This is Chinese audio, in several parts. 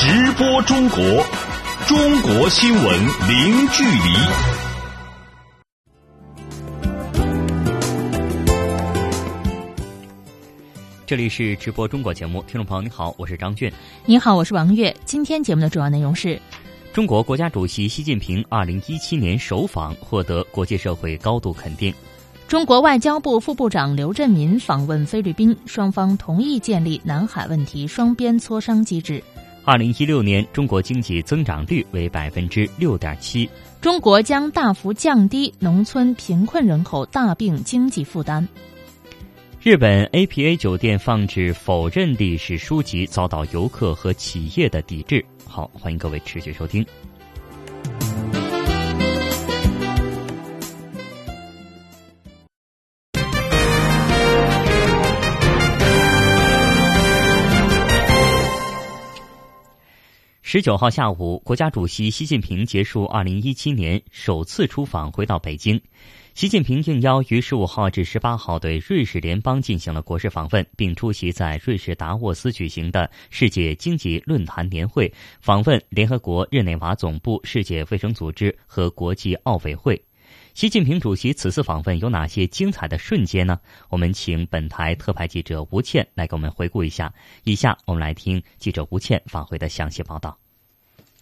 直播中国，中国新闻零距离。这里是直播中国节目，听众朋友你好，我是张俊。你好，我是王悦。今天节目的主要内容是：中国国家主席习近平二零一七年首访获得国际社会高度肯定。中国外交部副部长刘振民访问菲律宾，双方同意建立南海问题双边磋商机制。二零一六年，中国经济增长率为百分之六点七。中国将大幅降低农村贫困人口大病经济负担。日本 APA 酒店放置否认历史书籍，遭到游客和企业的抵制。好，欢迎各位持续收听。十九号下午，国家主席习近平结束二零一七年首次出访，回到北京。习近平应邀于十五号至十八号对瑞士联邦进行了国事访问，并出席在瑞士达沃斯举行的世界经济论坛年会，访问联合国日内瓦总部、世界卫生组织和国际奥委会。习近平主席此次访问有哪些精彩的瞬间呢？我们请本台特派记者吴倩来给我们回顾一下。以下我们来听记者吴倩访回的详细报道。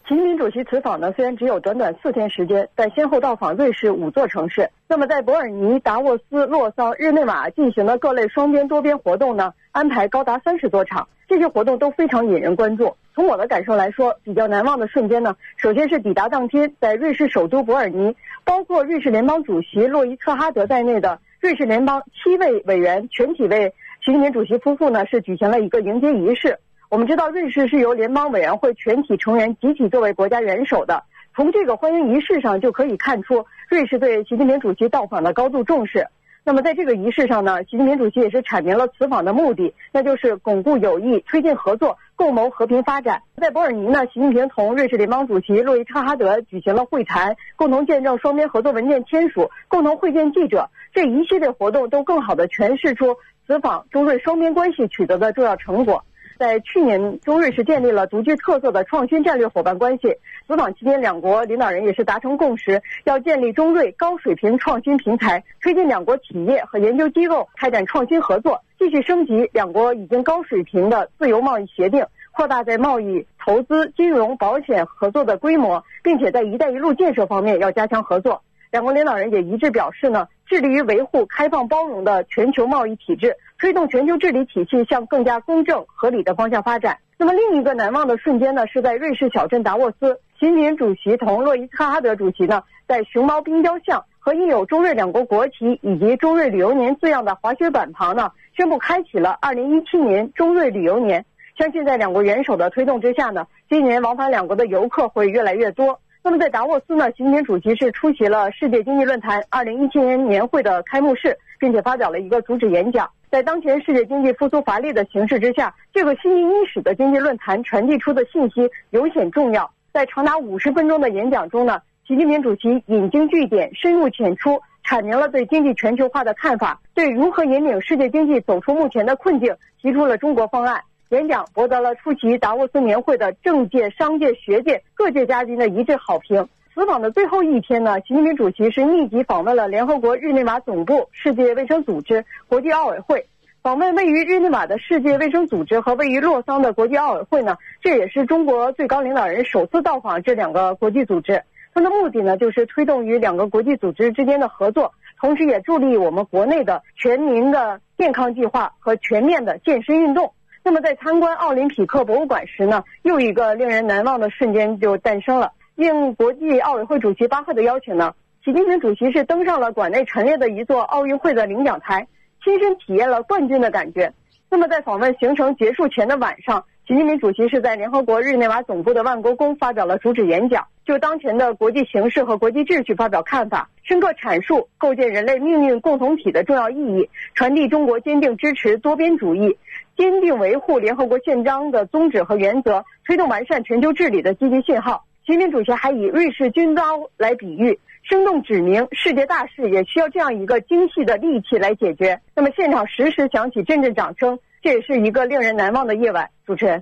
习近平主席此访呢，虽然只有短短四天时间，但先后到访瑞士五座城市。那么在伯尔尼、达沃斯、洛桑、日内瓦进行的各类双边、多边活动呢，安排高达三十多场，这些活动都非常引人关注。从我的感受来说，比较难忘的瞬间呢，首先是抵达当天，在瑞士首都伯尔尼，包括瑞士联邦主席洛伊特哈德在内的瑞士联邦七位委员全体为习近平主席夫妇呢，是举行了一个迎接仪式。我们知道，瑞士是由联邦委员会全体成员集体作为国家元首的。从这个欢迎仪式上就可以看出，瑞士对习近平主席到访的高度重视。那么，在这个仪式上呢，习近平主席也是阐明了此访的目的，那就是巩固友谊、推进合作、共谋和平发展。在伯尔尼呢，习近平同瑞士联邦主席洛伊特哈德举行了会谈，共同见证双边合作文件签署，共同会见记者。这一系列活动都更好地诠释出此访中瑞双边关系取得的重要成果。在去年，中瑞是建立了独具特色的创新战略伙伴关系。此访期间，两国领导人也是达成共识，要建立中瑞高水平创新平台，推进两国企业和研究机构开展创新合作，继续升级两国已经高水平的自由贸易协定，扩大在贸易、投资、金融、保险合作的规模，并且在“一带一路”建设方面要加强合作。两国领导人也一致表示呢，致力于维护开放包容的全球贸易体制。推动全球治理体系向更加公正合理的方向发展。那么另一个难忘的瞬间呢，是在瑞士小镇达沃斯，习近平主席同洛伊特哈德主席呢，在熊猫冰雕像和印有中瑞两国国旗以及中瑞旅游年字样的滑雪板旁呢，宣布开启了2017年中瑞旅游年。相信在两国元首的推动之下呢，今年往返两国的游客会越来越多。那么在达沃斯呢，习近平主席是出席了世界经济论坛2017年年会的开幕式，并且发表了一个主旨演讲。在当前世界经济复苏乏力的形势之下，这个新经伊始的经济论坛传递出的信息尤显重要。在长达五十分钟的演讲中呢，习近平主席引经据典、深入浅出，阐明了对经济全球化的看法，对如何引领世界经济走出目前的困境提出了中国方案。演讲博得了出席达沃斯年会的政界、商界、学界各界嘉宾的一致好评。此访的最后一天呢，习近平主席是密集访问了联合国日内瓦总部、世界卫生组织、国际奥委会。访问位于日内瓦的世界卫生组织和位于洛桑的国际奥委会呢，这也是中国最高领导人首次到访这两个国际组织。它的目的呢，就是推动与两个国际组织之间的合作，同时也助力我们国内的全民的健康计划和全面的健身运动。那么，在参观奥林匹克博物馆时呢，又一个令人难忘的瞬间就诞生了。应国际奥委会主席巴赫的邀请呢，习近平主席是登上了馆内陈列的一座奥运会的领奖台，亲身体验了冠军的感觉。那么在访问行程结束前的晚上，习近平主席是在联合国日内瓦总部的万国宫发表了主旨演讲，就当前的国际形势和国际秩序发表看法，深刻阐述构建人类命运共同体的重要意义，传递中国坚定支持多边主义、坚定维护联合国宪章的宗旨和原则，推动完善全球治理的积极信号。习近平主席还以瑞士军刀来比喻，生动指明世界大事也需要这样一个精细的利器来解决。那么现场时时响起阵阵掌声，这也是一个令人难忘的夜晚。主持人。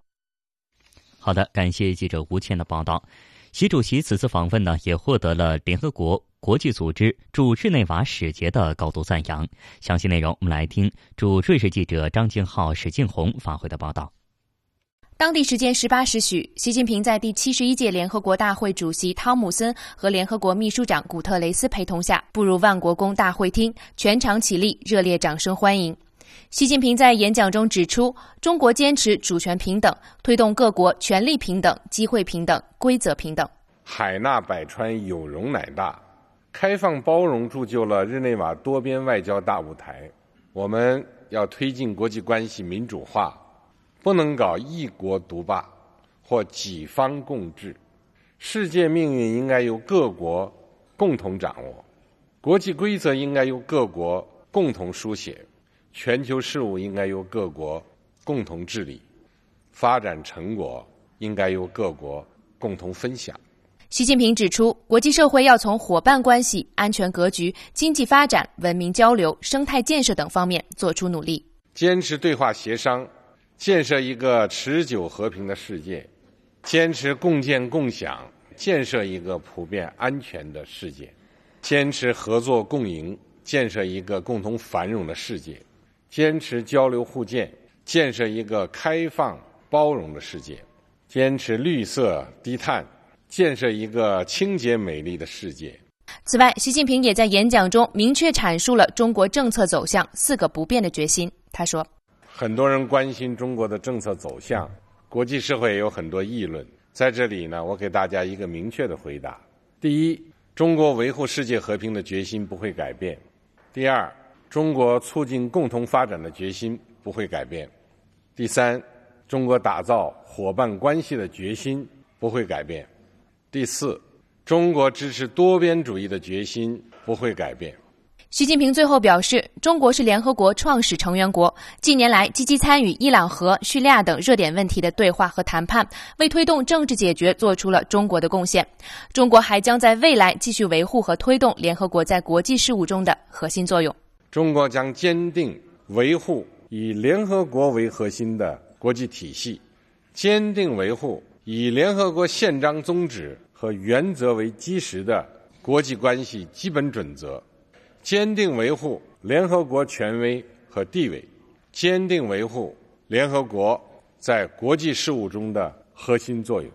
好的，感谢记者吴倩的报道。习主席此次访问呢，也获得了联合国国际组织驻日内瓦使节的高度赞扬。详细内容，我们来听驻瑞士记者张静浩、史静红发回的报道。当地时间十八时许，习近平在第七十一届联合国大会主席汤姆森和联合国秘书长古特雷斯陪同下，步入万国宫大会厅，全场起立，热烈掌声欢迎。习近平在演讲中指出，中国坚持主权平等，推动各国权力平等、机会平等、规则平等。海纳百川，有容乃大，开放包容铸就了日内瓦多边外交大舞台。我们要推进国际关系民主化，不能搞一国独霸或几方共治。世界命运应该由各国共同掌握，国际规则应该由各国共同书写。全球事务应该由各国共同治理，发展成果应该由各国共同分享。习近平指出，国际社会要从伙伴关系、安全格局、经济发展、文明交流、生态建设等方面做出努力，坚持对话协商，建设一个持久和平的世界；坚持共建共享，建设一个普遍安全的世界；坚持合作共赢，建设一个共同繁荣的世界。坚持交流互鉴，建设一个开放包容的世界；坚持绿色低碳，建设一个清洁美丽的世界。此外，习近平也在演讲中明确阐述了中国政策走向四个不变的决心。他说：“很多人关心中国的政策走向，国际社会也有很多议论。在这里呢，我给大家一个明确的回答：第一，中国维护世界和平的决心不会改变；第二。”中国促进共同发展的决心不会改变。第三，中国打造伙伴关系的决心不会改变。第四，中国支持多边主义的决心不会改变。习近平最后表示，中国是联合国创始成员国，近年来积极参与伊朗和叙利亚等热点问题的对话和谈判，为推动政治解决做出了中国的贡献。中国还将在未来继续维护和推动联合国在国际事务中的核心作用。中国将坚定维护以联合国为核心的国际体系，坚定维护以联合国宪章宗旨和原则为基石的国际关系基本准则，坚定维护联合国权威和地位，坚定维护联合国在国际事务中的核心作用。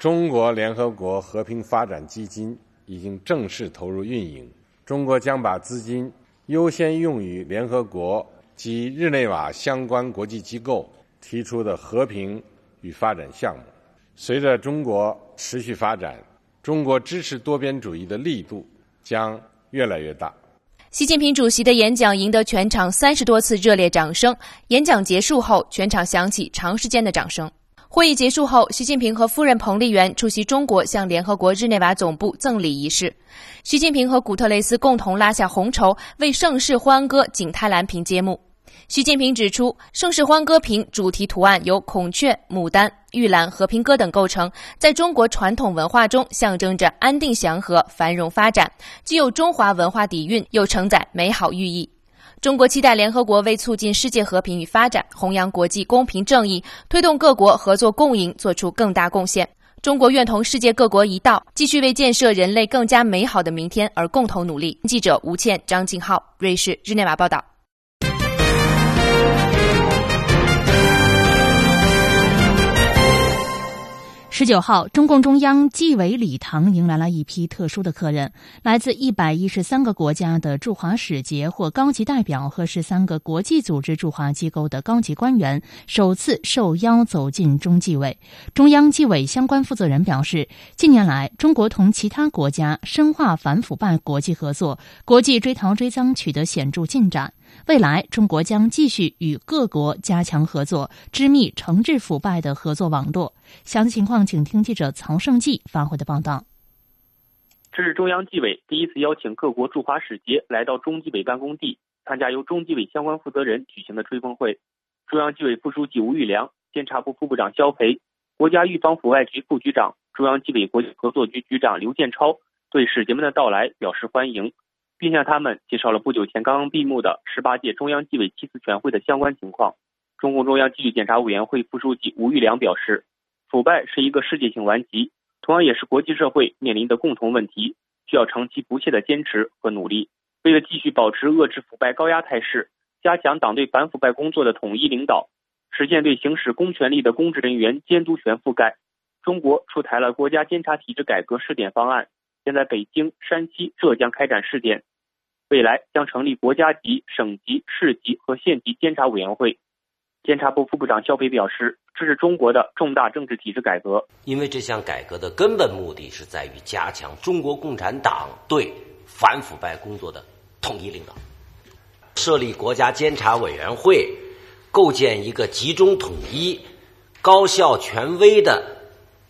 中国联合国和平发展基金已经正式投入运营，中国将把资金。优先用于联合国及日内瓦相关国际机构提出的和平与发展项目。随着中国持续发展，中国支持多边主义的力度将越来越大。习近平主席的演讲赢得全场三十多次热烈掌声。演讲结束后，全场响起长时间的掌声。会议结束后，习近平和夫人彭丽媛出席中国向联合国日内瓦总部赠礼仪式。习近平和古特雷斯共同拉下红绸，为盛世欢歌景泰蓝屏揭幕。习近平指出，盛世欢歌瓶主题图案由孔雀、牡丹、玉兰、和平鸽等构成，在中国传统文化中象征着安定祥和、繁荣发展，既有中华文化底蕴，又承载美好寓意。中国期待联合国为促进世界和平与发展、弘扬国际公平正义、推动各国合作共赢做出更大贡献。中国愿同世界各国一道，继续为建设人类更加美好的明天而共同努力。记者吴倩、张静浩，瑞士日内瓦报道。十九号，中共中央纪委礼堂迎来了一批特殊的客人，来自一百一十三个国家的驻华使节或高级代表和十三个国际组织驻华机构的高级官员首次受邀走进中纪委。中央纪委相关负责人表示，近年来，中国同其他国家深化反腐败国际合作，国际追逃追赃取得显著进展。未来，中国将继续与各国加强合作，织密惩治腐败的合作网络。详细情况，请听记者曹胜记发回的报道。这是中央纪委第一次邀请各国驻华使节来到中纪委办公地，参加由中纪委相关负责人举行的吹风会。中央纪委副书记吴玉良、监察部副部长肖培、国家预防腐败局副局长、中央纪委国际合作局局长刘建超对使节们的到来表示欢迎。并向他们介绍了不久前刚刚闭幕的十八届中央纪委七次全会的相关情况。中共中央纪律检查委员会副书记吴玉良表示，腐败是一个世界性顽疾，同样也是国际社会面临的共同问题，需要长期不懈的坚持和努力。为了继续保持遏制腐败高压态势，加强党对反腐败工作的统一领导，实现对行使公权力的公职人员监督权覆盖，中国出台了国家监察体制改革试点方案，现在北京、山西、浙江开展试点，未来将成立国家级、省级、市级和县级监察委员会。监察部副部长肖飞表示，这是中国的重大政治体制改革。因为这项改革的根本目的是在于加强中国共产党对反腐败工作的统一领导，设立国家监察委员会，构建一个集中统一、高效权威的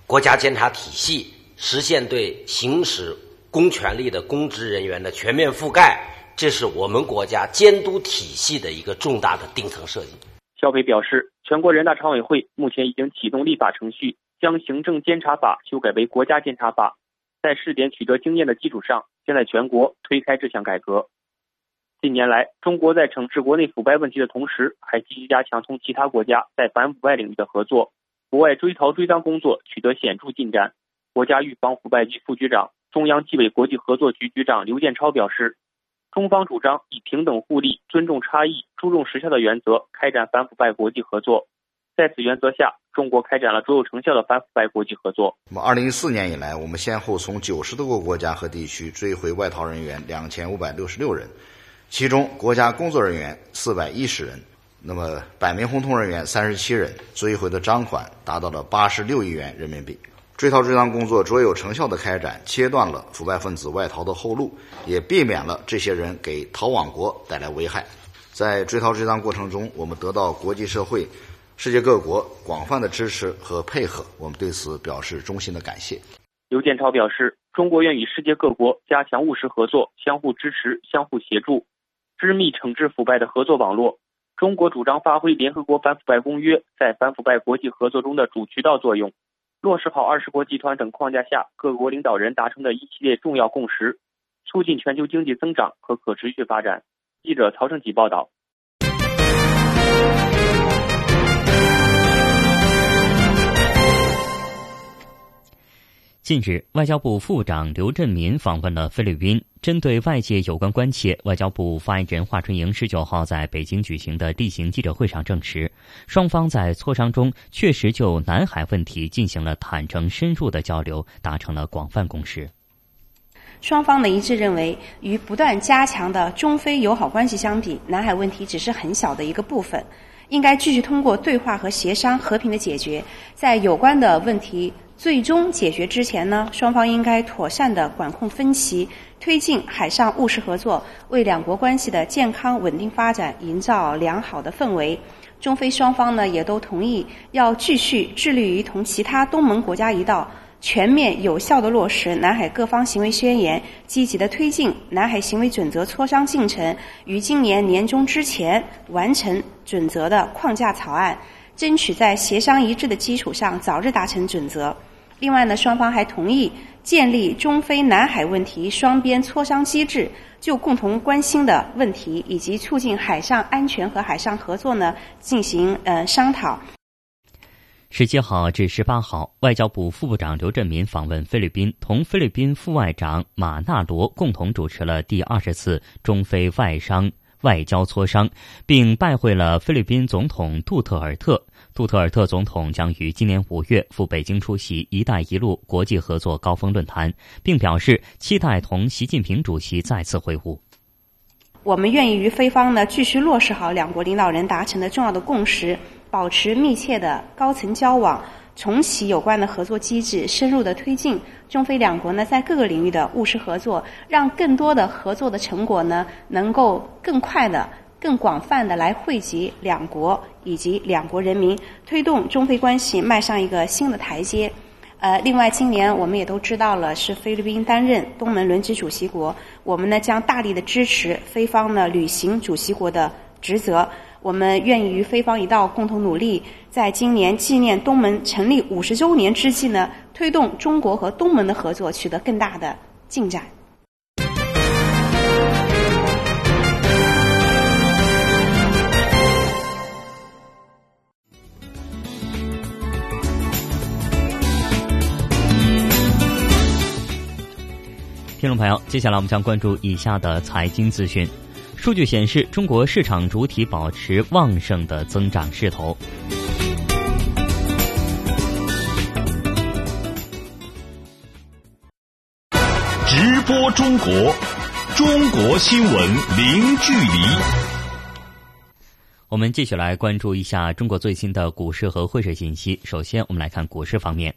国家监察体系，实现对行使公权力的公职人员的全面覆盖，这是我们国家监督体系的一个重大的顶层设计。肖飞表示，全国人大常委会目前已经启动立法程序，将行政监察法修改为国家监察法。在试点取得经验的基础上，现在全国推开这项改革。近年来，中国在惩治国内腐败问题的同时，还积极加强同其他国家在反腐败领域的合作，国外追逃追赃工作取得显著进展。国家预防腐败局副局长、中央纪委国际合作局局长刘建超表示。中方主张以平等互利、尊重差异、注重实效的原则开展反腐败国际合作。在此原则下，中国开展了卓有成效的反腐败国际合作。那么，二零一四年以来，我们先后从九十多个国家和地区追回外逃人员两千五百六十六人，其中国家工作人员四百一十人，那么百名红通人员三十七人，追回的赃款达到了八十六亿元人民币。追逃追赃工作卓有成效的开展，切断了腐败分子外逃的后路，也避免了这些人给逃亡国带来危害。在追逃追赃过程中，我们得到国际社会、世界各国广泛的支持和配合，我们对此表示衷心的感谢。刘建超表示，中国愿与世界各国加强务实合作，相互支持、相互协助，织密惩治腐败的合作网络。中国主张发挥联合国反腐败公约在反腐败国际合作中的主渠道作用。落实好二十国集团等框架下各国领导人达成的一系列重要共识，促进全球经济增长和可持续发展。记者曹胜吉报道。近日，外交部副部长刘振民访问了菲律宾。针对外界有关关切，外交部发言人华春莹十九号在北京举行的例行记者会上证实，双方在磋商中确实就南海问题进行了坦诚深入的交流，达成了广泛共识。双方呢一致认为，与不断加强的中非友好关系相比，南海问题只是很小的一个部分，应该继续通过对话和协商和平的解决，在有关的问题。最终解决之前呢，双方应该妥善的管控分歧，推进海上务实合作，为两国关系的健康稳定发展营造良好的氛围。中非双方呢也都同意要继续致力于同其他东盟国家一道，全面有效的落实南海各方行为宣言，积极的推进南海行为准则磋商进程，于今年年中之前完成准则的框架草案。争取在协商一致的基础上早日达成准则。另外呢，双方还同意建立中非南海问题双边磋商机制，就共同关心的问题以及促进海上安全和海上合作呢进行呃商讨。十七号至十八号，外交部副部长刘振民访问菲律宾，同菲律宾副外长马纳罗共同主持了第二十次中非外商。外交磋商，并拜会了菲律宾总统杜特尔特。杜特尔特总统将于今年五月赴北京出席“一带一路”国际合作高峰论坛，并表示期待同习近平主席再次会晤。我们愿意与菲方呢继续落实好两国领导人达成的重要的共识，保持密切的高层交往。重启有关的合作机制，深入的推进中非两国呢在各个领域的务实合作，让更多的合作的成果呢能够更快的、更广泛的来惠及两国以及两国人民，推动中非关系迈上一个新的台阶。呃，另外今年我们也都知道了，是菲律宾担任东盟轮值主席国，我们呢将大力的支持菲方呢履行主席国的职责。我们愿意与非方一道共同努力在今年纪念东盟成立五十周年之际呢推动中国和东盟的合作取得更大的进展。听众朋友接下来我们将关注以下的财经资讯。数据显示，中国市场主体保持旺盛的增长势头。直播中国，中国新闻零距离。我们继续来关注一下中国最新的股市和汇市信息。首先，我们来看股市方面。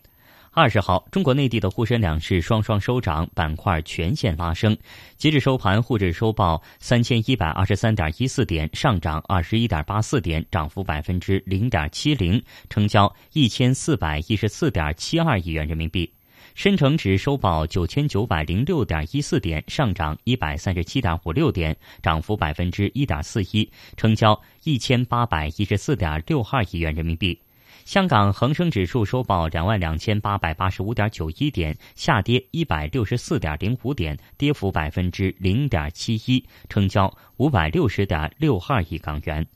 二十号，中国内地的沪深两市双双收涨，板块全线拉升。截至收盘，沪指收报三千一百二十三点一四点，上涨二十一点八四点，涨幅百分之零点七零，成交一千四百一十四点七二亿元人民币。深成指收报九千九百零六点一四点，上涨一百三十七点五六点，涨幅百分之一点四一，成交一千八百一十四点六二亿元人民币。香港恒生指数收报两万两千八百八十五点九一点，下跌一百六十四点零五点，跌幅百分之零点七一，成交五百六十点六二亿港元。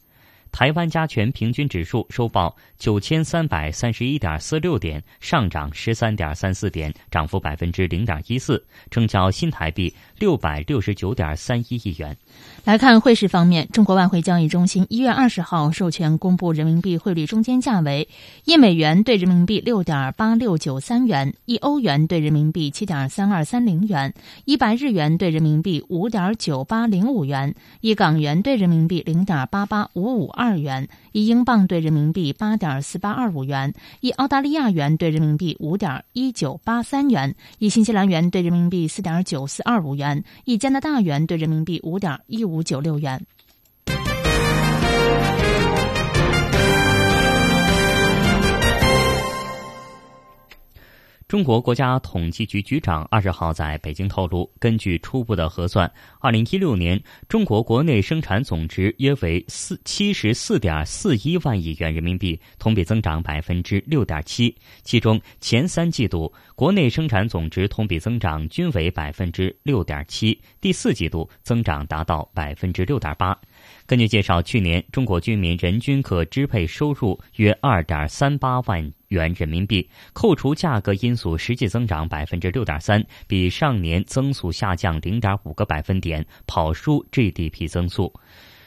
台湾加权平均指数收报九千三百三十一点四六点，上涨十三点三四点，涨幅百分之零点一四，成交新台币六百六十九点三一亿元。来看汇市方面，中国外汇交易中心一月二十号授权公布人民币汇率中间价为：一美元兑人民币六点八六九三元，一欧元兑人民币七点三二三零元，一百日元兑人民币五点九八零五元，一港元兑人民币零点八八五五二二元，一英镑兑人民币八点四八二五元，一澳大利亚元兑人民币五点一九八三元，一新西兰元兑人民币四点九四二五元，一加拿大元兑人民币五点一。五九六元。中国国家统计局局长二十号在北京透露，根据初步的核算，二零一六年中国国内生产总值约为四七十四点四一万亿元人民币，同比增长百分之六点七。其中前三季度国内生产总值同比增长均为百分之六点七，第四季度增长达到百分之六点八。根据介绍，去年中国居民人均可支配收入约二点三八万元人民币，扣除价格因素，实际增长百分之六点三，比上年增速下降零点五个百分点，跑输 GDP 增速。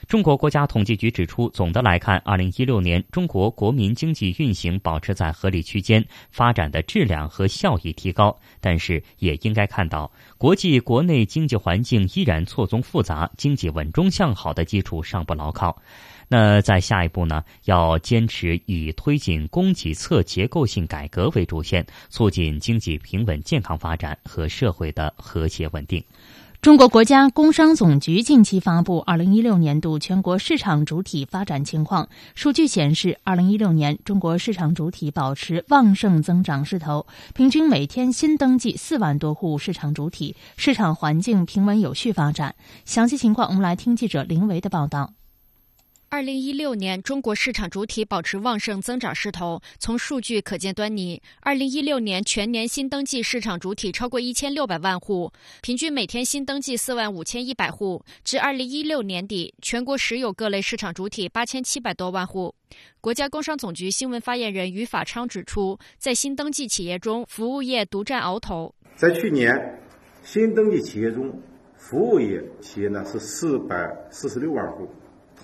中国国家统计局指出，总的来看，二零一六年中国国民经济运行保持在合理区间，发展的质量和效益提高。但是，也应该看到，国际国内经济环境依然错综复杂，经济稳中向好的基础尚不牢靠。那在下一步呢，要坚持以推进供给侧结构性改革为主线，促进经济平稳健康发展和社会的和谐稳定。中国国家工商总局近期发布二零一六年度全国市场主体发展情况。数据显示，二零一六年中国市场主体保持旺盛增长势头，平均每天新登记四万多户市场主体，市场环境平稳有序发展。详细情况，我们来听记者林维的报道。二零一六年，中国市场主体保持旺盛增长势头。从数据可见端倪。二零一六年全年新登记市场主体超过一千六百万户，平均每天新登记四万五千一百户。至二零一六年底，全国实有各类市场主体八千七百多万户。国家工商总局新闻发言人于法昌指出，在新登记企业中，服务业独占鳌头。在去年，新登记企业中，服务业企业呢是四百四十六万户。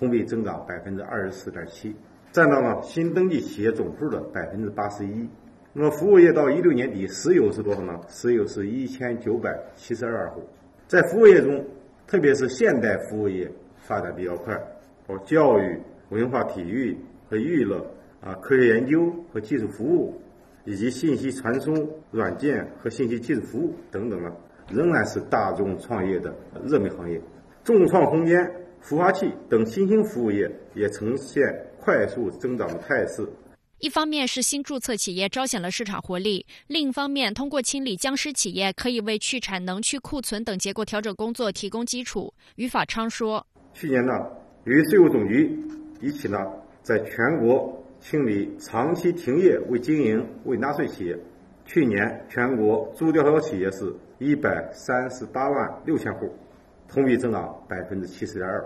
同比增长百分之二十四点七，占到了新登记企业总数的百分之八十一。那么服务业到一六年底，实有是多少呢？实有是一千九百七十二户。在服务业中，特别是现代服务业发展比较快，包括教育、文化体育和娱乐啊，科学研究和技术服务，以及信息传输、软件和信息技术服务等等呢，仍然是大众创业的热门行业，众创空间。孵化器等新兴服务业也呈现快速增长的态势。一方面是新注册企业彰显了市场活力，另一方面，通过清理僵尸企业，可以为去产能、去库存等结构调整工作提供基础。于法昌说：“去年呢，与税务总局一起呢，在全国清理长期停业未经营、未纳税企业。去年全国注吊销企业是一百三十八万六千户。”同比增长百分之七十点二，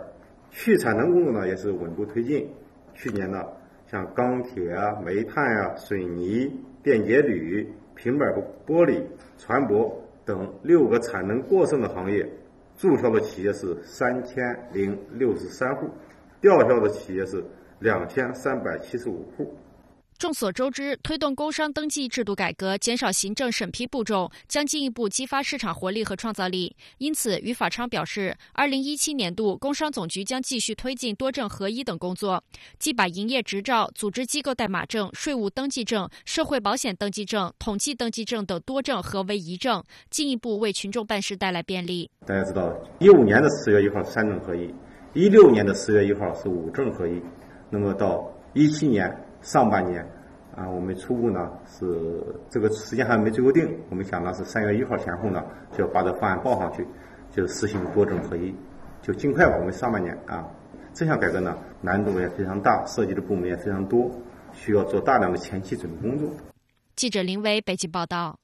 去产能工作呢也是稳步推进。去年呢，像钢铁啊、煤炭啊、水泥、电解铝、平板玻璃、船舶等六个产能过剩的行业，注销的企业是三千零六十三户，吊销的企业是两千三百七十五户。众所周知，推动工商登记制度改革，减少行政审批步骤，将进一步激发市场活力和创造力。因此，于法昌表示，二零一七年度工商总局将继续推进多证合一等工作，即把营业执照、组织机构代码证、税务登记证、社会保险登记证、统计登记证等多证合为一证，进一步为群众办事带来便利。大家知道，一五年的十月一号是三证合一，一六年的十月一号是五证合一，那么到一七年。上半年，啊，我们初步呢是这个时间还没最后定，我们想呢是三月一号前后呢就要把这方案报上去，就实行多证合一，就尽快吧。我们上半年啊，这项改革呢难度也非常大，涉及的部门也非常多，需要做大量的前期准备工作。记者林威北京报道。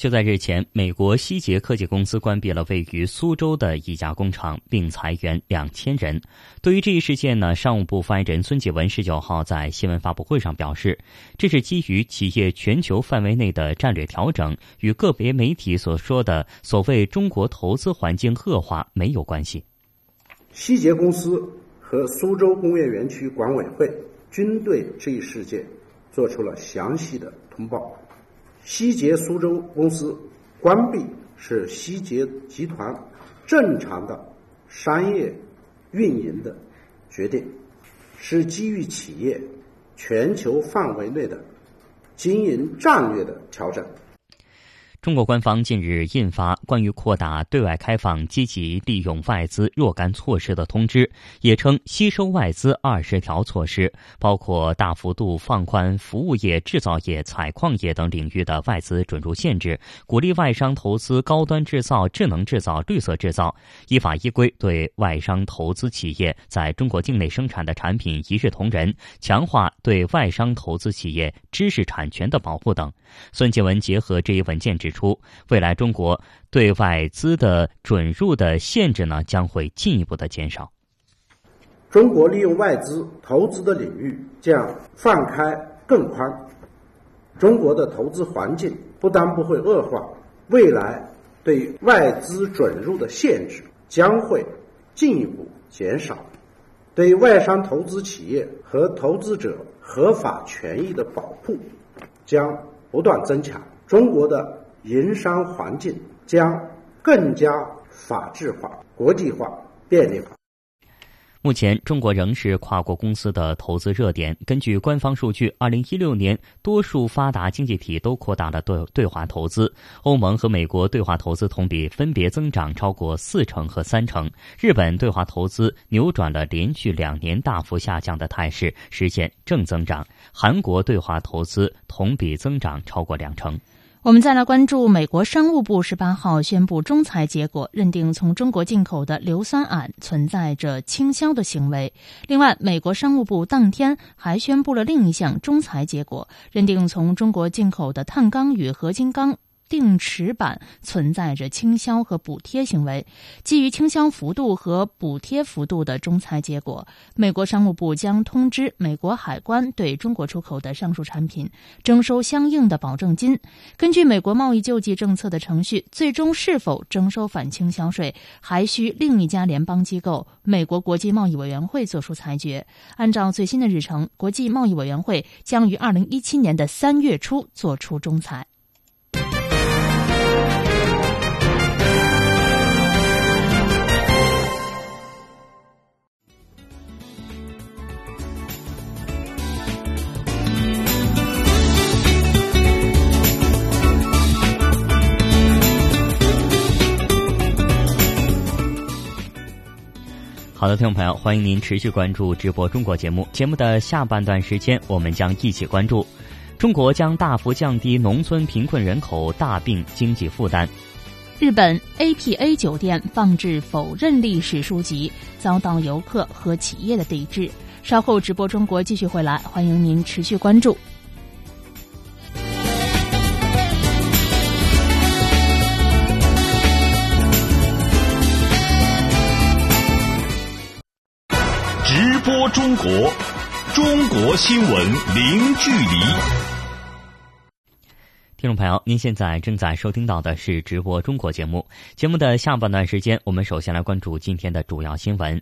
就在日前，美国希捷科技公司关闭了位于苏州的一家工厂，并裁员两千人。对于这一事件呢，商务部发言人孙继文十九号在新闻发布会上表示，这是基于企业全球范围内的战略调整，与个别媒体所说的所谓中国投资环境恶化没有关系。希捷公司和苏州工业园区管委会均对这一事件做出了详细的通报。希捷苏州公司关闭是希捷集团正常的商业运营的决定，是基于企业全球范围内的经营战略的调整。中国官方近日印发关于扩大对外开放、积极利用外资若干措施的通知，也称吸收外资二十条措施，包括大幅度放宽服务业、制造业、采矿业等领域的外资准入限制，鼓励外商投资高端制造、智能制造、绿色制造，依法依规对外商投资企业在中国境内生产的产品一视同仁，强化对外商投资企业知识产权的保护等。孙继文结合这一文件指。指出，未来中国对外资的准入的限制呢，将会进一步的减少。中国利用外资投资的领域将放开更宽，中国的投资环境不但不会恶化，未来对外资准入的限制将会进一步减少，对外商投资企业和投资者合法权益的保护将不断增强。中国的。营商环境将更加法治化、国际化、便利化。目前，中国仍是跨国公司的投资热点。根据官方数据，二零一六年，多数发达经济体都扩大了对对华投资。欧盟和美国对华投资同比分别增长超过四成和三成。日本对华投资扭转了连续两年大幅下降的态势，实现正增长。韩国对华投资同比增长超过两成。我们再来关注，美国商务部十八号宣布仲裁结果，认定从中国进口的硫酸铵存在着倾销的行为。另外，美国商务部当天还宣布了另一项仲裁结果，认定从中国进口的碳钢与合金钢。定尺板存在着倾销和补贴行为，基于倾销幅度和补贴幅度的仲裁结果，美国商务部将通知美国海关对中国出口的上述产品征收相应的保证金。根据美国贸易救济政策的程序，最终是否征收反倾销税，还需另一家联邦机构——美国国际贸易委员会作出裁决。按照最新的日程，国际贸易委员会将于二零一七年的三月初作出仲裁。好的，听众朋友，欢迎您持续关注直播中国节目。节目的下半段时间，我们将一起关注：中国将大幅降低农村贫困人口大病经济负担；日本 APA 酒店放置否认历史书籍，遭到游客和企业的抵制。稍后直播中国继续回来，欢迎您持续关注。播中国，中国新闻零距离。听众朋友，您现在正在收听到的是直播中国节目。节目的下半段时间，我们首先来关注今天的主要新闻。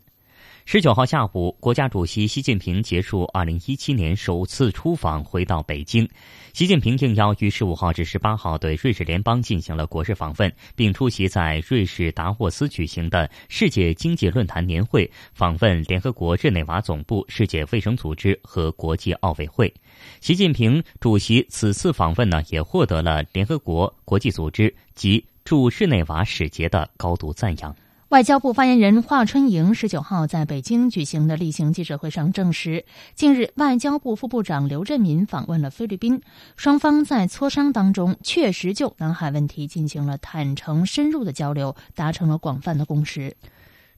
十九号下午，国家主席习近平结束二零一七年首次出访，回到北京。习近平应邀于十五号至十八号对瑞士联邦进行了国事访问，并出席在瑞士达沃斯举行的世界经济论坛年会，访问联合国日内瓦总部、世界卫生组织和国际奥委会。习近平主席此次访问呢，也获得了联合国、国际组织及驻日内瓦使节的高度赞扬。外交部发言人华春莹十九号在北京举行的例行记者会上证实，近日外交部副部长刘振民访问了菲律宾，双方在磋商当中确实就南海问题进行了坦诚深入的交流，达成了广泛的共识。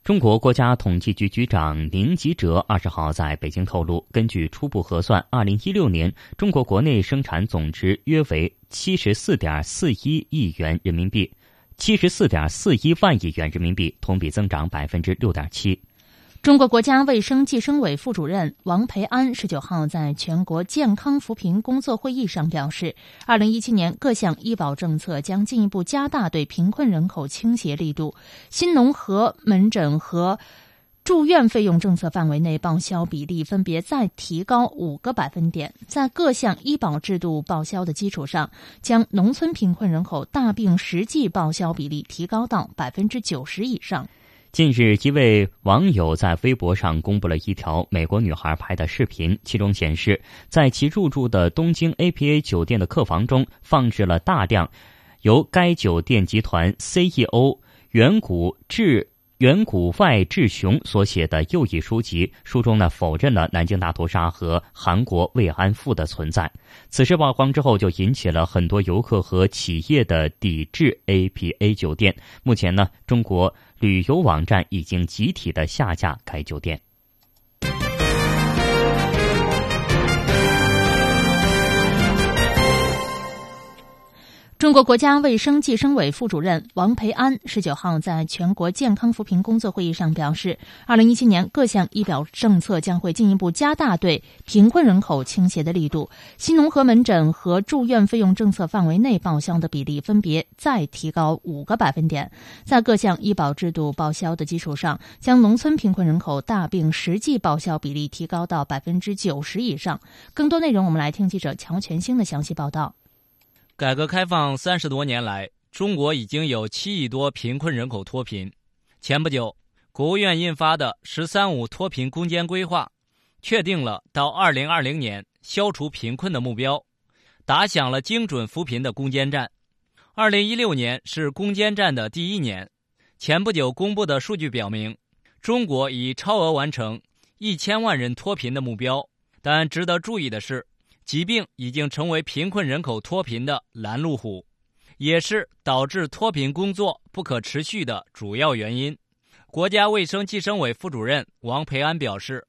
中国国家统计局局长宁吉喆二十号在北京透露，根据初步核算，二零一六年中国国内生产总值约为七十四点四一亿元人民币。七十四点四一万亿元人民币，同比增长百分之六点七。中国国家卫生计生委副主任王培安十九号在全国健康扶贫工作会议上表示，二零一七年各项医保政策将进一步加大对贫困人口倾斜力度，新农合门诊和。住院费用政策范围内报销比例分别再提高五个百分点，在各项医保制度报销的基础上，将农村贫困人口大病实际报销比例提高到百分之九十以上。近日，一位网友在微博上公布了一条美国女孩拍的视频，其中显示，在其入住的东京 APA 酒店的客房中，放置了大量由该酒店集团 CEO 远古智。远古外志雄所写的又一书籍，书中呢否认了南京大屠杀和韩国慰安妇的存在。此事曝光之后，就引起了很多游客和企业的抵制 APA 酒店。目前呢，中国旅游网站已经集体的下架该酒店。中国国家卫生计生委副主任王培安十九号在全国健康扶贫工作会议上表示，二零一七年各项医保政策将会进一步加大对贫困人口倾斜的力度，新农合门诊和住院费用政策范围内报销的比例分别再提高五个百分点，在各项医保制度报销的基础上，将农村贫困人口大病实际报销比例提高到百分之九十以上。更多内容，我们来听记者乔全兴的详细报道。改革开放三十多年来，中国已经有七亿多贫困人口脱贫。前不久，国务院印发的“十三五”脱贫攻坚规划，确定了到二零二零年消除贫困的目标，打响了精准扶贫的攻坚战。二零一六年是攻坚战的第一年。前不久公布的数据表明，中国已超额完成一千万人脱贫的目标。但值得注意的是。疾病已经成为贫困人口脱贫的拦路虎，也是导致脱贫工作不可持续的主要原因。国家卫生计生委副主任王培安表示：“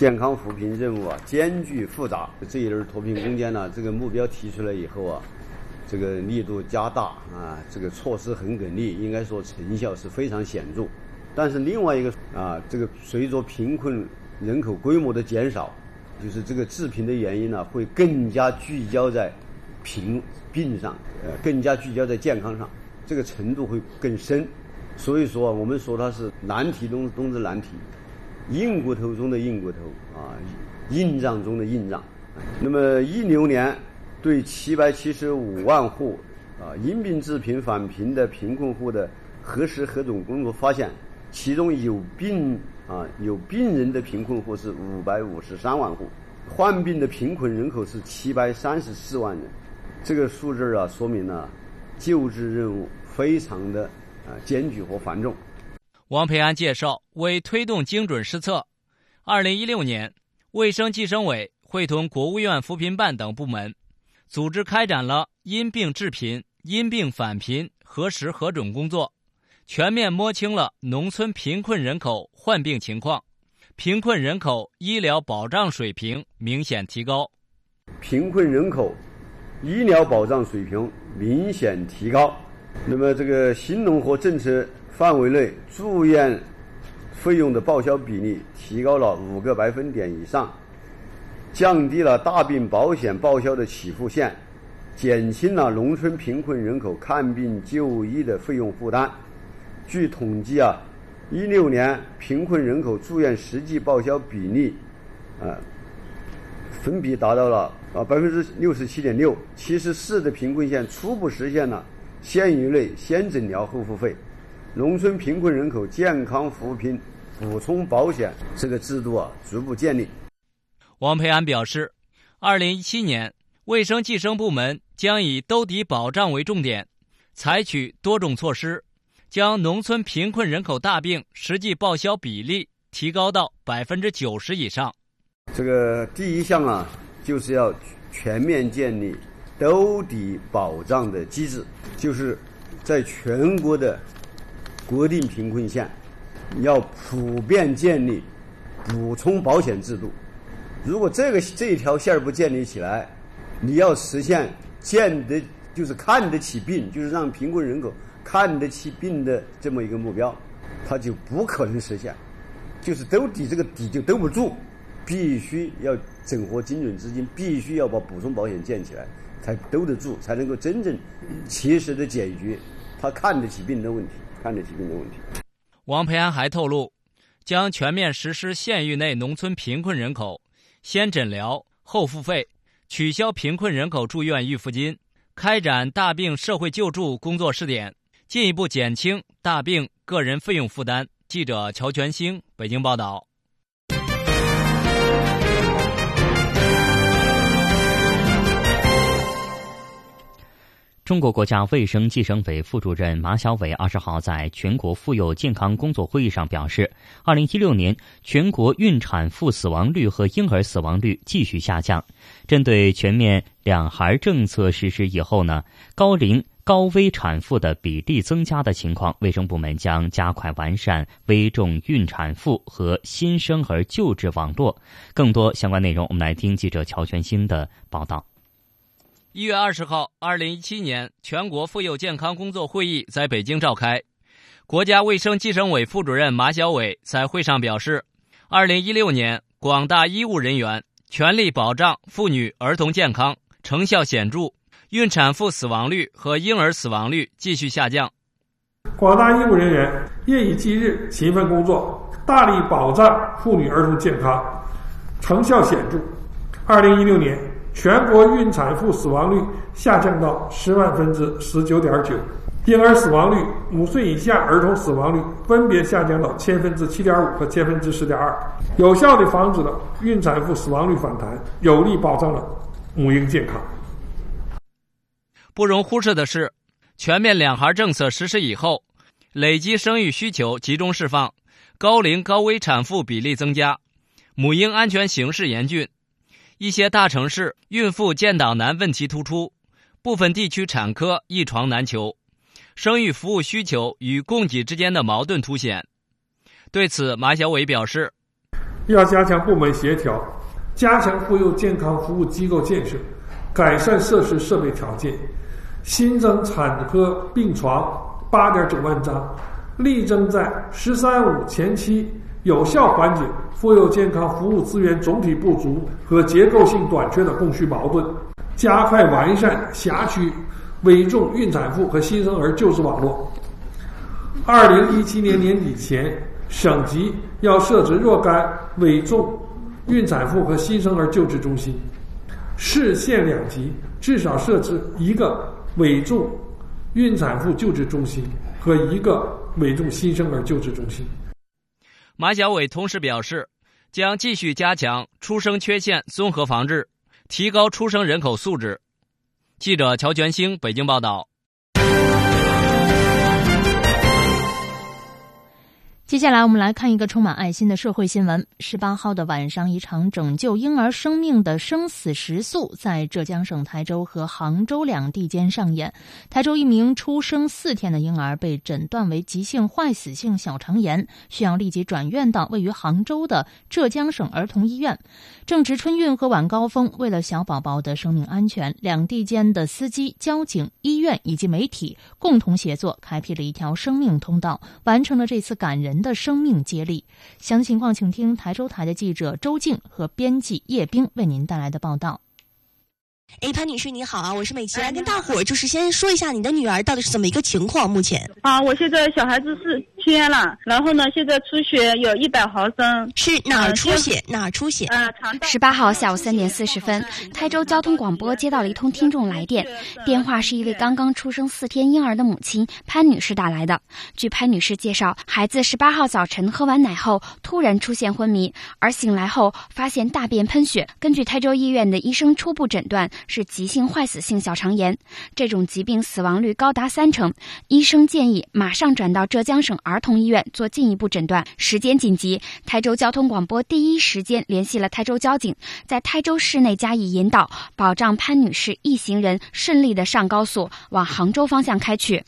健康扶贫任务啊，艰巨复杂。这一轮脱贫攻坚呢，这个目标提出来以后啊，这个力度加大啊，这个措施很给力，应该说成效是非常显著。但是另外一个啊，这个随着贫困人口规模的减少。”就是这个致贫的原因呢，会更加聚焦在贫病上，呃，更加聚焦在健康上，这个程度会更深。所以说，我们说它是难题中中的难题，硬骨头中的硬骨头啊，硬仗中的硬仗。那么一六年对七百七十五万户啊因病致贫返贫的贫困户的核实核准工作发现，其中有病。啊，有病人的贫困户是五百五十三万户，患病的贫困人口是七百三十四万人，这个数字啊，说明了救治任务非常的啊艰巨和繁重。王培安介绍，为推动精准施策，二零一六年，卫生计生委会同国务院扶贫办等部门，组织开展了因病致贫、因病返贫核实核准工作。全面摸清了农村贫困人口患病情况，贫困人口医疗保障水平明显提高。贫困人口医疗保障水平明显提高。那么，这个新农合政策范围内住院费用的报销比例提高了五个百分点以上。降低了大病保险报销的起付线，减轻了农村贫困人口看病就医的费用负担。据统计啊，一六年贫困人口住院实际报销比例，啊，分别达到了啊百分之六十七点六。七十四的贫困县初步实现了县域内先诊疗后付费，农村贫困人口健康扶贫补充保险这个制度啊逐步建立。王培安表示，二零一七年卫生计生部门将以兜底保障为重点，采取多种措施，将农村贫困人口大病实际报销比例提高到百分之九十以上。这个第一项啊，就是要全面建立兜底保障的机制，就是在全国的国定贫困县要普遍建立补充保险制度。如果这个这一条线儿不建立起来，你要实现见得就是看得起病，就是让贫困人口看得起病的这么一个目标，它就不可能实现。就是兜底这个底就兜不住，必须要整合精准资金，必须要把补充保险建起来，才兜得住，才能够真正切实的解决他看得起病的问题，看得起病的问题。王培安还透露，将全面实施县域内农村贫困人口。先诊疗后付费，取消贫困人口住院预付金，开展大病社会救助工作试点，进一步减轻大病个人费用负担。记者乔全兴北京报道。中国国家卫生计生委副主任马晓伟二十号在全国妇幼健康工作会议上表示，二零一六年全国孕产妇死亡率和婴儿死亡率继续下降。针对全面两孩政策实施以后呢，高龄高危产妇的比例增加的情况，卫生部门将加快完善危重孕产妇和新生儿救治网络。更多相关内容，我们来听记者乔全新的报道。一月二十号，二零一七年全国妇幼健康工作会议在北京召开。国家卫生计生委副主任马晓伟在会上表示，二零一六年广大医务人员全力保障妇女儿童健康，成效显著，孕产妇死亡率和婴儿死亡率继续下降。广大医务人员夜以继日勤奋工作，大力保障妇女儿童健康，成效显著。二零一六年。全国孕产妇死亡率下降到十万分之十九点九，婴儿死亡率、五岁以下儿童死亡率分别下降到千分之七点五和千分之十点二，有效的防止了孕产妇死亡率反弹，有力保障了母婴健康。不容忽视的是，全面两孩政策实施以后，累积生育需求集中释放，高龄高危产妇比例增加，母婴安全形势严峻。一些大城市孕妇建档难问题突出，部分地区产科一床难求，生育服务需求与供给之间的矛盾凸显。对此，马晓伟表示，要加强部门协调，加强妇幼健康服务机构建设，改善设施设备条件，新增产科病床八点九万张，力争在“十三五”前期。有效缓解妇幼健康服务资源总体不足和结构性短缺的供需矛盾，加快完善辖区危重孕产妇和新生儿救治网络。二零一七年年底前，省级要设置若干危重孕产妇和新生儿救治中心；市县两级至少设置一个危重孕产妇救治中心和一个危重新生儿救治中心。马晓伟同时表示，将继续加强出生缺陷综合防治，提高出生人口素质。记者乔全兴北京报道。接下来，我们来看一个充满爱心的社会新闻。十八号的晚上，一场拯救婴儿生命的生死时速在浙江省台州和杭州两地间上演。台州一名出生四天的婴儿被诊断为急性坏死性小肠炎，需要立即转院到位于杭州的浙江省儿童医院。正值春运和晚高峰，为了小宝宝的生命安全，两地间的司机、交警、医院以及媒体共同协作，开辟了一条生命通道，完成了这次感人。人的生命接力。详细情况，请听台州台的记者周静和编辑叶冰为您带来的报道。哎，潘女士你好啊，我是美琪，来跟大伙儿就是先说一下你的女儿到底是怎么一个情况，目前啊，我现在小孩子是出院了，然后呢，现在出血有一百毫升，是哪儿出血？哪儿出血？啊，肠道。十八号下午三点四十分，台州交通广播接到了一通听众来电，电话是一位刚刚出生四天婴儿的母亲潘女士打来的。据潘女士介绍，孩子十八号早晨喝完奶后突然出现昏迷，而醒来后发现大便喷血。根据台州医院的医生初步诊断。是急性坏死性小肠炎，这种疾病死亡率高达三成。医生建议马上转到浙江省儿童医院做进一步诊断。时间紧急，台州交通广播第一时间联系了台州交警，在台州市内加以引导，保障潘女士一行人顺利的上高速往杭州方向开去。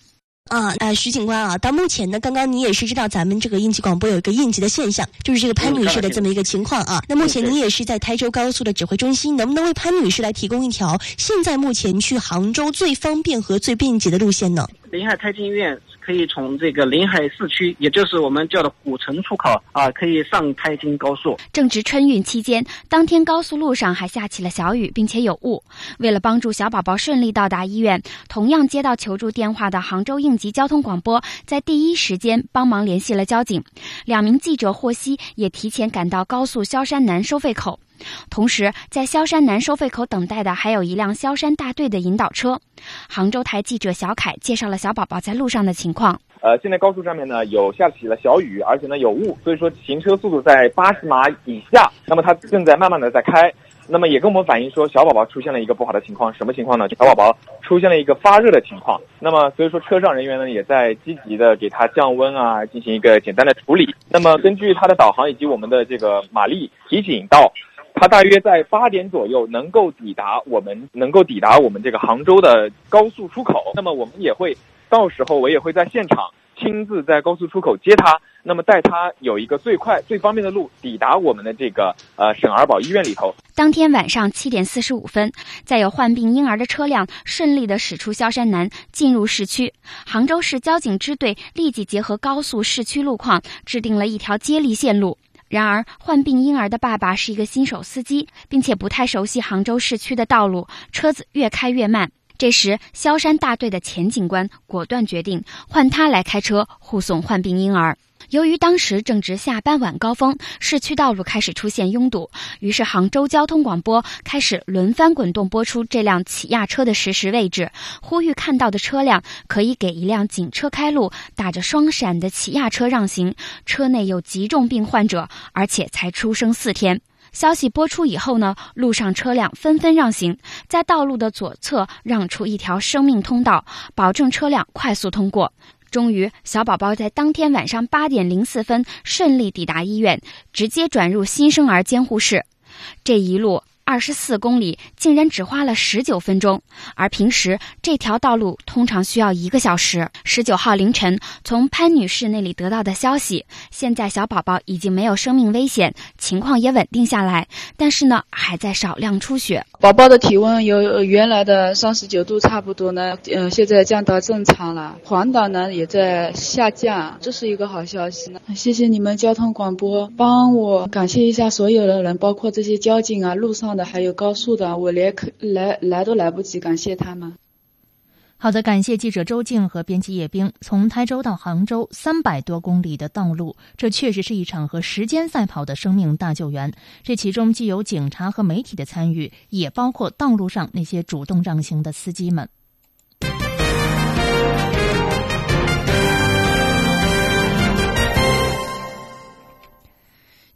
啊，呃，徐警官啊，到目前呢，刚刚你也是知道咱们这个应急广播有一个应急的现象，就是这个潘女士的这么一个情况啊。那目前你也是在台州高速的指挥中心，能不能为潘女士来提供一条现在目前去杭州最方便和最便捷的路线呢？临海泰进医院。可以从这个临海市区，也就是我们叫的古城出口啊，可以上台京高速。正值春运期间，当天高速路上还下起了小雨，并且有雾。为了帮助小宝宝顺利到达医院，同样接到求助电话的杭州应急交通广播在第一时间帮忙联系了交警。两名记者获悉，也提前赶到高速萧山南收费口。同时，在萧山南收费口等待的还有一辆萧山大队的引导车。杭州台记者小凯介绍了小宝宝在路上的情况。呃，现在高速上面呢有下起了小雨，而且呢有雾，所以说行车速度在八十码以下。那么它正在慢慢的在开，那么也跟我们反映说小宝宝出现了一个不好的情况，什么情况呢？就小宝宝出现了一个发热的情况。那么所以说车上人员呢也在积极的给他降温啊，进行一个简单的处理。那么根据他的导航以及我们的这个马力提醒到。他大约在八点左右能够抵达我们，能够抵达我们这个杭州的高速出口。那么我们也会，到时候我也会在现场亲自在高速出口接他。那么带他有一个最快、最方便的路抵达我们的这个呃省儿保医院里头。当天晚上七点四十五分，再有患病婴儿的车辆顺利的驶出萧山南，进入市区。杭州市交警支队立即结合高速市区路况，制定了一条接力线路。然而，患病婴儿的爸爸是一个新手司机，并且不太熟悉杭州市区的道路，车子越开越慢。这时，萧山大队的钱警官果断决定换他来开车护送患病婴儿。由于当时正值下班晚高峰，市区道路开始出现拥堵，于是杭州交通广播开始轮番滚动播出这辆起亚车的实时位置，呼吁看到的车辆可以给一辆警车开路，打着双闪的起亚车让行。车内有急重病患者，而且才出生四天。消息播出以后呢，路上车辆纷纷让行，在道路的左侧让出一条生命通道，保证车辆快速通过。终于，小宝宝在当天晚上八点零四分顺利抵达医院，直接转入新生儿监护室。这一路。二十四公里竟然只花了十九分钟，而平时这条道路通常需要一个小时。十九号凌晨，从潘女士那里得到的消息，现在小宝宝已经没有生命危险，情况也稳定下来，但是呢，还在少量出血。宝宝的体温由原来的三十九度差不多呢，嗯，现在降到正常了，黄疸呢也在下降，这是一个好消息。谢谢你们交通广播，帮我感谢一下所有的人，包括这些交警啊，路上。的还有高速的，我连来来都来不及，感谢他们。好的，感谢记者周静和编辑叶冰。从台州到杭州三百多公里的道路，这确实是一场和时间赛跑的生命大救援。这其中既有警察和媒体的参与，也包括道路上那些主动让行的司机们。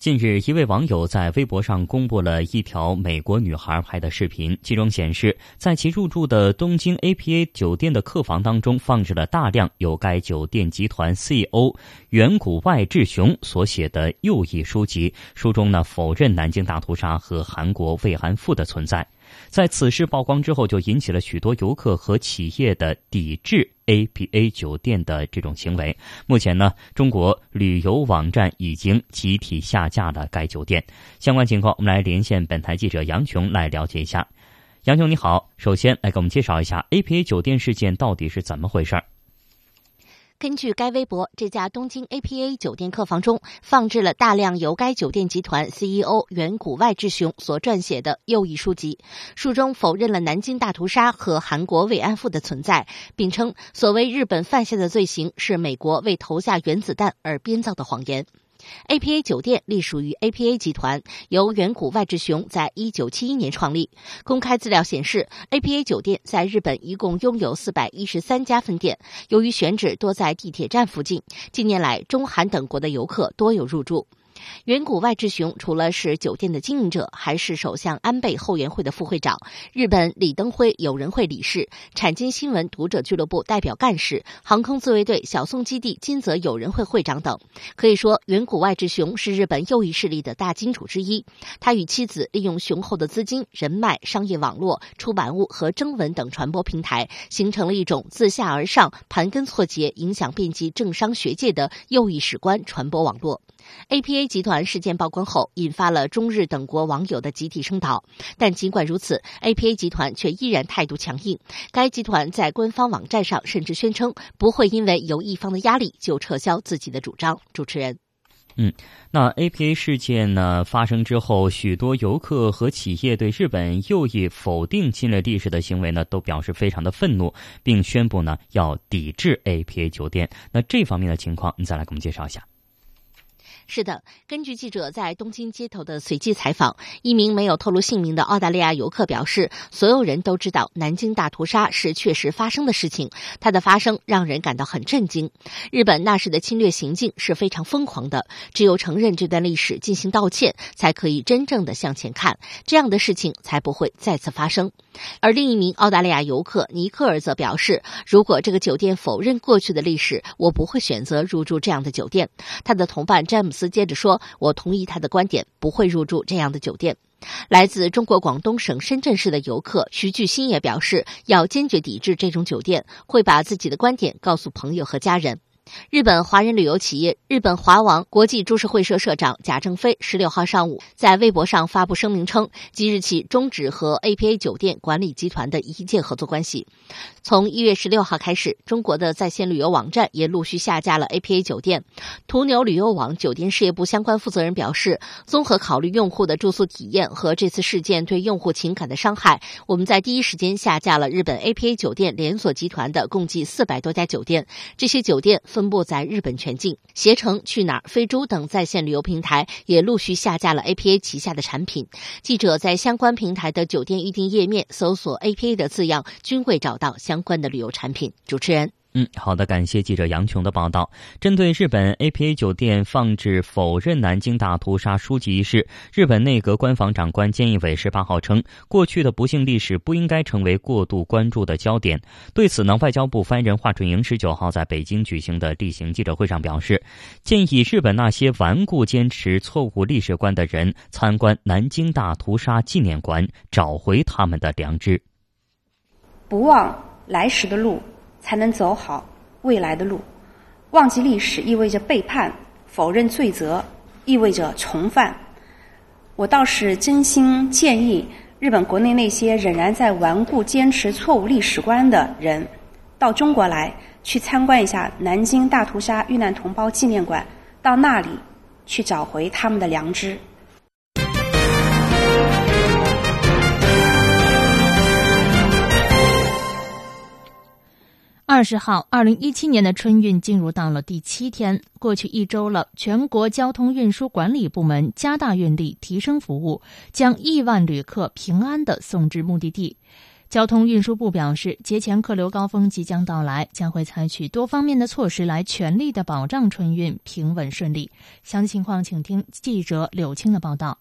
近日，一位网友在微博上公布了一条美国女孩拍的视频，其中显示，在其入住的东京 APA 酒店的客房当中，放置了大量有该酒店集团 CEO 远古外志雄所写的右翼书籍，书中呢否认南京大屠杀和韩国慰安妇的存在。在此事曝光之后，就引起了许多游客和企业的抵制 APA 酒店的这种行为。目前呢，中国旅游网站已经集体下架了该酒店。相关情况，我们来连线本台记者杨琼来了解一下。杨琼你好，首先来给我们介绍一下 APA 酒店事件到底是怎么回事儿。根据该微博，这家东京 APA 酒店客房中放置了大量由该酒店集团 CEO 远古外志雄所撰写的右翼书籍，书中否认了南京大屠杀和韩国慰安妇的存在，并称所谓日本犯下的罪行是美国为投下原子弹而编造的谎言。APA 酒店隶属于 APA 集团，由远古外志雄在一九七一年创立。公开资料显示，APA 酒店在日本一共拥有四百一十三家分店。由于选址多在地铁站附近，近年来中韩等国的游客多有入住。远古外志雄除了是酒店的经营者，还是首相安倍后援会的副会长、日本李登辉友人会理事、产经新闻读者俱乐部代表干事、航空自卫队小松基地金泽友人会会长等。可以说，远古外志雄是日本右翼势力的大金主之一。他与妻子利用雄厚的资金、人脉、商业网络、出版物和征文等传播平台，形成了一种自下而上、盘根错节、影响遍及政商学界的右翼史观传播网络。APA 集团事件曝光后，引发了中日等国网友的集体声讨。但尽管如此，APA 集团却依然态度强硬。该集团在官方网站上甚至宣称不会因为有一方的压力就撤销自己的主张。主持人，嗯，那 APA 事件呢发生之后，许多游客和企业对日本右翼否定侵略历史的行为呢，都表示非常的愤怒，并宣布呢要抵制 APA 酒店。那这方面的情况，你再来给我们介绍一下。是的，根据记者在东京街头的随机采访，一名没有透露姓名的澳大利亚游客表示，所有人都知道南京大屠杀是确实发生的事情，它的发生让人感到很震惊。日本那时的侵略行径是非常疯狂的，只有承认这段历史，进行道歉，才可以真正的向前看，这样的事情才不会再次发生。而另一名澳大利亚游客尼克尔则表示，如果这个酒店否认过去的历史，我不会选择入住这样的酒店。他的同伴詹姆斯接着说：“我同意他的观点，不会入住这样的酒店。”来自中国广东省深圳市的游客徐巨新也表示，要坚决抵制这种酒店，会把自己的观点告诉朋友和家人。日本华人旅游企业日本华王国际株式会社社长贾正飞十六号上午在微博上发布声明称，即日起终止和 APA 酒店管理集团的一切合作关系。从一月十六号开始，中国的在线旅游网站也陆续下架了 APA 酒店。途牛旅游网酒店事业部相关负责人表示，综合考虑用户的住宿体验和这次事件对用户情感的伤害，我们在第一时间下架了日本 APA 酒店连锁集团的共计四百多家酒店。这些酒店。分布在日本全境，携程、去哪儿、飞猪等在线旅游平台也陆续下架了 APA 旗下的产品。记者在相关平台的酒店预订页面搜索 APA 的字样，均会找到相关的旅游产品。主持人。嗯，好的，感谢记者杨琼的报道。针对日本 APA 酒店放置否认南京大屠杀书籍一事，日本内阁官房长官菅义伟十八号称，过去的不幸历史不应该成为过度关注的焦点。对此呢，外交部发言人华春莹十九号在北京举行的例行记者会上表示，建议日本那些顽固坚持错误历史观的人参观南京大屠杀纪念馆，找回他们的良知。不忘来时的路。才能走好未来的路。忘记历史意味着背叛，否认罪责意味着重犯。我倒是真心建议日本国内那些仍然在顽固坚持错误历史观的人，到中国来去参观一下南京大屠杀遇难同胞纪念馆，到那里去找回他们的良知。二十号，二零一七年的春运进入到了第七天。过去一周了，全国交通运输管理部门加大运力，提升服务，将亿万旅客平安的送至目的地。交通运输部表示，节前客流高峰即将到来，将会采取多方面的措施来全力的保障春运平稳顺利。详细情况，请听记者柳青的报道。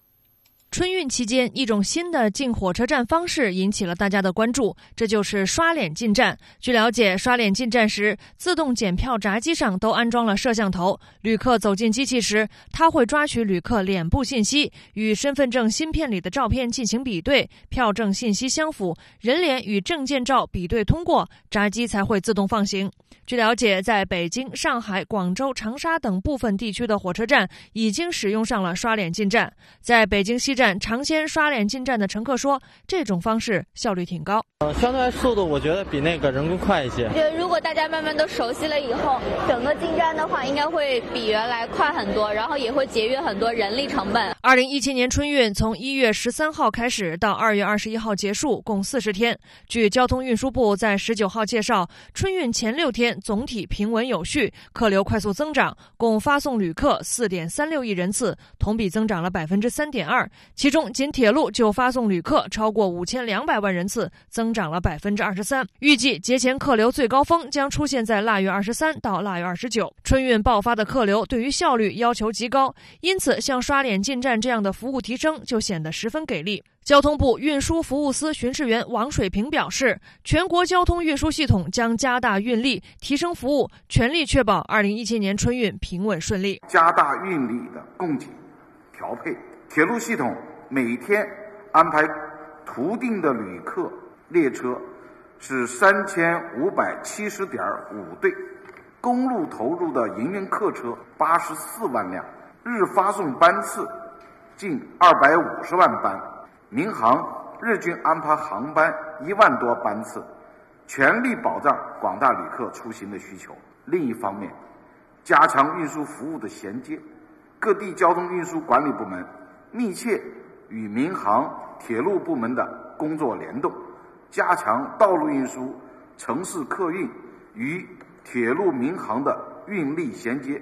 春运期间，一种新的进火车站方式引起了大家的关注，这就是刷脸进站。据了解，刷脸进站时，自动检票闸机上都安装了摄像头，旅客走进机器时，它会抓取旅客脸部信息，与身份证芯片里的照片进行比对，票证信息相符，人脸与证件照比对通过，闸机才会自动放行。据了解，在北京、上海、广州、长沙等部分地区的火车站已经使用上了刷脸进站，在北京西站。站尝鲜刷脸进站的乘客说，这种方式效率挺高。呃，相对来速度，我觉得比那个人工快一些。觉得如果大家慢慢都熟悉了以后，整个进站的话，应该会比原来快很多，然后也会节约很多人力成本。二零一七年春运从一月十三号开始到二月二十一号结束，共四十天。据交通运输部在十九号介绍，春运前六天总体平稳有序，客流快速增长，共发送旅客四点三六亿人次，同比增长了百分之三点二。其中，仅铁路就发送旅客超过五千两百万人次，增长了百分之二十三。预计节前客流最高峰将出现在腊月二十三到腊月二十九。春运爆发的客流对于效率要求极高，因此像刷脸进站这样的服务提升就显得十分给力。交通部运输服务司巡视员王水平表示，全国交通运输系统将加大运力，提升服务，全力确保二零一七年春运平稳顺利。加大运力的供给调配，铁路系统每天安排途定的旅客列车是三千五百七十点五对，公路投入的营运客车八十四万辆，日发送班次近二百五十万班。民航日均安排航班一万多班次，全力保障广大旅客出行的需求。另一方面，加强运输服务的衔接，各地交通运输管理部门密切与民航、铁路部门的工作联动，加强道路运输、城市客运与铁路、民航的运力衔接，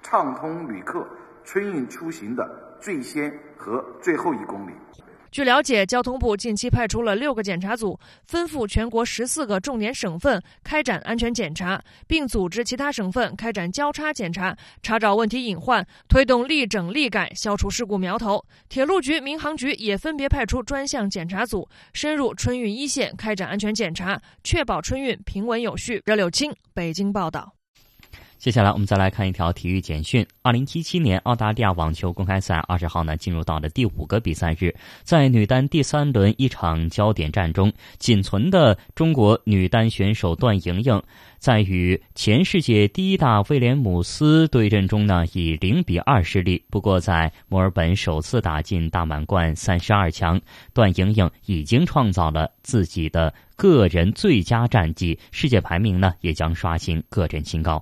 畅通旅客春运出行的最先和最后一公里。据了解，交通部近期派出了六个检查组，分赴全国十四个重点省份开展安全检查，并组织其他省份开展交叉检查，查找问题隐患，推动立整立改，消除事故苗头。铁路局、民航局也分别派出专项检查组，深入春运一线开展安全检查，确保春运平稳有序。热柳青，北京报道。接下来我们再来看一条体育简讯。二零一七年澳大利亚网球公开赛二十号呢进入到了第五个比赛日，在女单第三轮一场焦点战中，仅存的中国女单选手段莹莹，在与前世界第一大威廉姆斯对阵中呢以零比二失利。不过在墨尔本首次打进大满贯三十二强，段莹莹已经创造了自己的个人最佳战绩，世界排名呢也将刷新个人新高。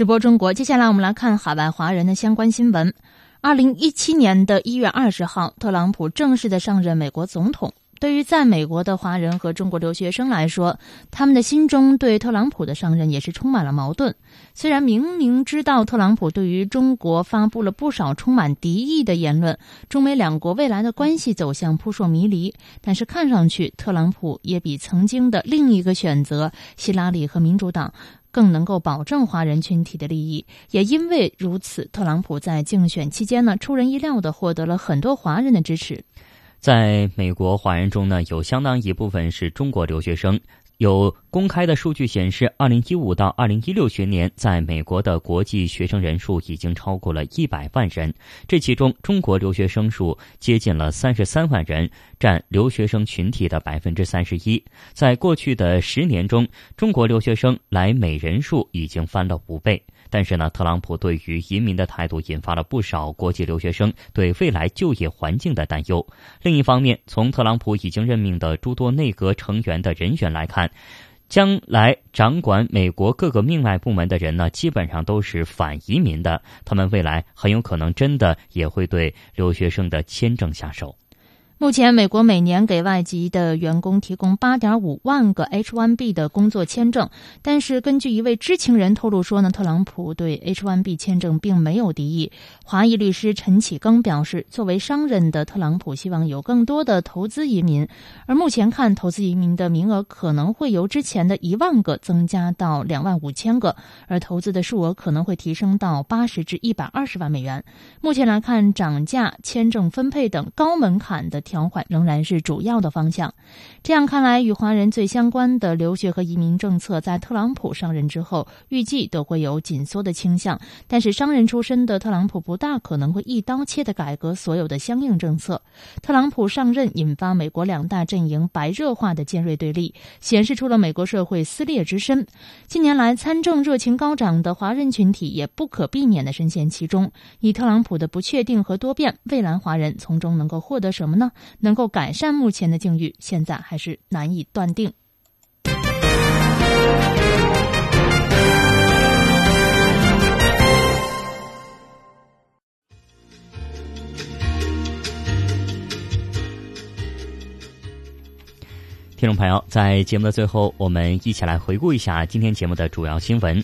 直播中国，接下来我们来看海外华人的相关新闻。二零一七年的一月二十号，特朗普正式的上任美国总统。对于在美国的华人和中国留学生来说，他们的心中对特朗普的上任也是充满了矛盾。虽然明明知道特朗普对于中国发布了不少充满敌意的言论，中美两国未来的关系走向扑朔迷离，但是看上去特朗普也比曾经的另一个选择希拉里和民主党。更能够保证华人群体的利益，也因为如此，特朗普在竞选期间呢，出人意料的获得了很多华人的支持。在美国华人中呢，有相当一部分是中国留学生。有公开的数据显示，二零一五到二零一六学年，在美国的国际学生人数已经超过了一百万人。这其中，中国留学生数接近了三十三万人，占留学生群体的百分之三十一。在过去的十年中，中国留学生来美人数已经翻了五倍。但是呢，特朗普对于移民的态度引发了不少国际留学生对未来就业环境的担忧。另一方面，从特朗普已经任命的诸多内阁成员的人选来看，将来掌管美国各个命脉部门的人呢，基本上都是反移民的。他们未来很有可能真的也会对留学生的签证下手。目前，美国每年给外籍的员工提供八点五万个 H-1B 的工作签证，但是根据一位知情人透露说呢，特朗普对 H-1B 签证并没有敌意。华裔律师陈启庚表示，作为商人的特朗普希望有更多的投资移民，而目前看，投资移民的名额可能会由之前的一万个增加到两万五千个，而投资的数额可能会提升到八十至一百二十万美元。目前来看，涨价、签证分配等高门槛的。调缓仍然是主要的方向。这样看来，与华人最相关的留学和移民政策，在特朗普上任之后，预计都会有紧缩的倾向。但是，商人出身的特朗普不大可能会一刀切的改革所有的相应政策。特朗普上任引发美国两大阵营白热化的尖锐对立，显示出了美国社会撕裂之深。近年来，参政热情高涨的华人群体也不可避免的深陷其中。以特朗普的不确定和多变，未来华人从中能够获得什么呢？能够改善目前的境遇，现在还是难以断定。听众朋友，在节目的最后，我们一起来回顾一下今天节目的主要新闻。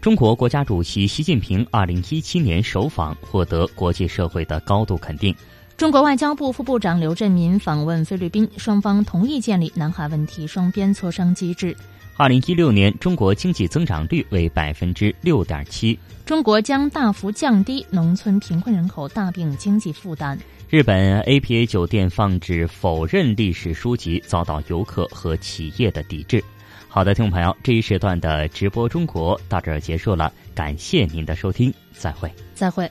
中国国家主席习近平二零一七年首访获得国际社会的高度肯定。中国外交部副部长刘振民访问菲律宾，双方同意建立南海问题双边磋商机制。二零一六年中国经济增长率为百分之六点七。中国将大幅降低农村贫困人口大病经济负担。日本 APA 酒店放置否认历史书籍，遭到游客和企业的抵制。好的，听众朋友，这一时段的直播中国到这儿结束了，感谢您的收听，再会，再会。